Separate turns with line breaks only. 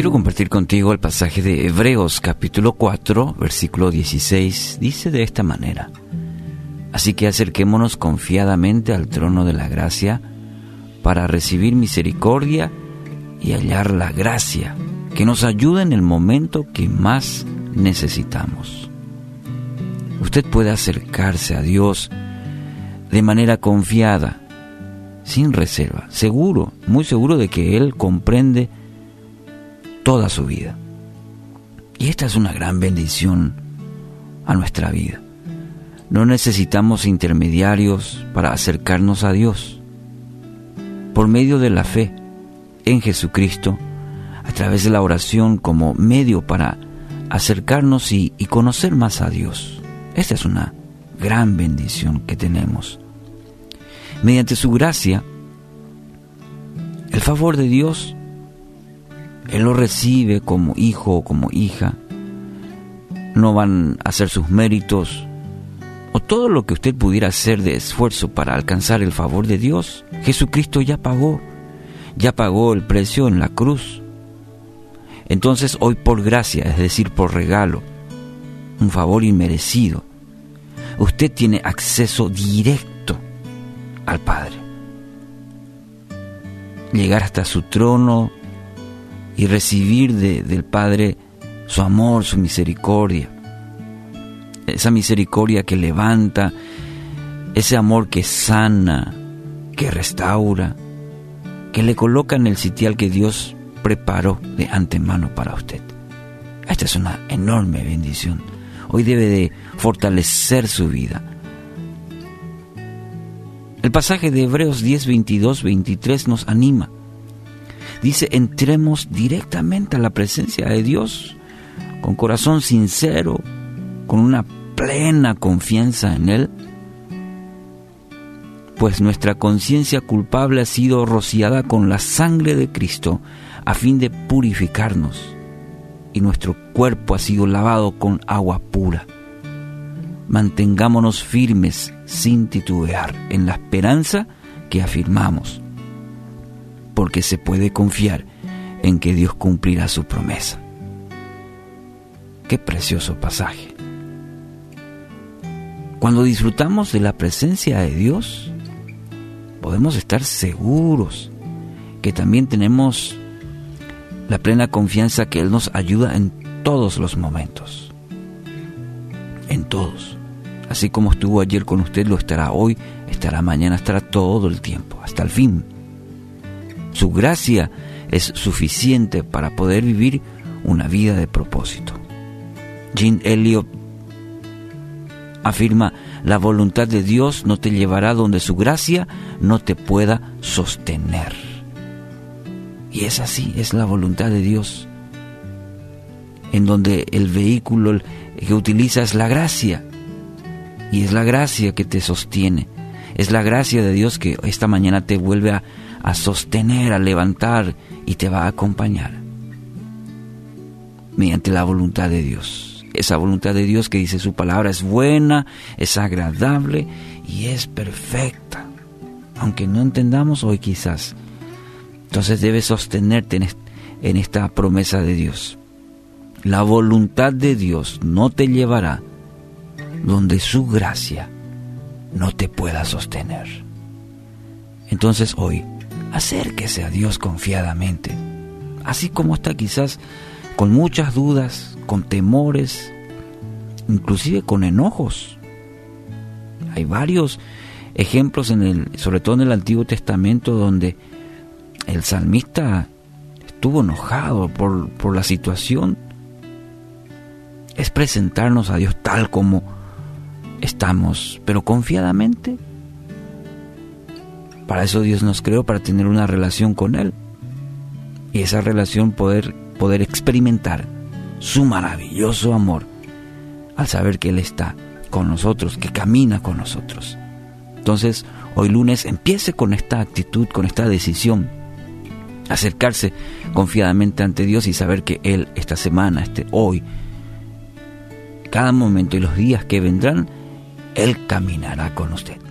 Quiero compartir contigo el pasaje de Hebreos capítulo 4, versículo 16. Dice de esta manera, Así que acerquémonos confiadamente al trono de la gracia para recibir misericordia y hallar la gracia que nos ayuda en el momento que más necesitamos. Usted puede acercarse a Dios de manera confiada, sin reserva, seguro, muy seguro de que Él comprende toda su vida. Y esta es una gran bendición a nuestra vida. No necesitamos intermediarios para acercarnos a Dios. Por medio de la fe en Jesucristo, a través de la oración como medio para acercarnos y, conocer más a Dios. Esta es una gran bendición que tenemos. Mediante su gracia, el favor de Dios él lo recibe como hijo o como hija. No van a hacer sus méritos o todo lo que usted pudiera hacer de esfuerzo para alcanzar el favor de Dios. Jesucristo ya pagó, ya pagó el precio en la cruz. Entonces hoy por gracia, es decir, por regalo, un favor inmerecido, usted tiene acceso directo al Padre. Llegar hasta su trono y recibir del Padre su amor, su misericordia. Esa misericordia que levanta, ese amor que sana, que restaura, que le coloca en el sitial que Dios preparó de antemano para usted. Esta es una enorme bendición. Hoy debe de fortalecer su vida. El pasaje de Hebreos 10, 22, 23 nos anima Dice, entremos directamente a la presencia de Dios con corazón sincero, con una plena confianza en Él, pues nuestra conciencia culpable ha sido rociada con la sangre de Cristo a fin de purificarnos, y nuestro cuerpo ha sido lavado con agua pura. Mantengámonos firmes sin titubear en la esperanza que afirmamos porque se puede confiar en que Dios cumplirá su promesa. Qué precioso pasaje. Cuando disfrutamos de la presencia de Dios, podemos estar seguros que también tenemos la plena confianza que Él nos ayuda en todos los momentos. En todos. Así como estuvo ayer con usted, lo estará hoy, estará mañana, estará todo el tiempo, hasta el fin. Su gracia es suficiente para poder vivir una vida de propósito. Jean Elliot afirma, la voluntad de Dios no te llevará donde su gracia no te pueda sostener. Y es así, es la voluntad de Dios, en donde el vehículo que utiliza es la gracia, y es la gracia que te sostiene, es la gracia de Dios que esta mañana te vuelve a, a sostener, a levantar y te va a acompañar mediante la voluntad de Dios. Esa voluntad de Dios que dice su palabra es buena, es agradable y es perfecta. Aunque no entendamos hoy quizás. Entonces debes sostenerte en esta promesa de Dios. La voluntad de Dios no te llevará donde su gracia no te pueda sostener. Entonces hoy acérquese a Dios confiadamente, así como está quizás con muchas dudas, con temores, inclusive con enojos. Hay varios ejemplos en el, sobre todo en el Antiguo Testamento, donde el salmista estuvo enojado por, por la situación. Es presentarnos a Dios tal como estamos, pero confiadamente para eso Dios nos creó, para tener una relación con Él. Y esa relación poder, poder experimentar su maravilloso amor al saber que Él está con nosotros, que camina con nosotros. Entonces, hoy lunes empiece con esta actitud, con esta decisión, acercarse confiadamente ante Dios y saber que Él esta semana, este hoy, cada momento y los días que vendrán, Él caminará con usted.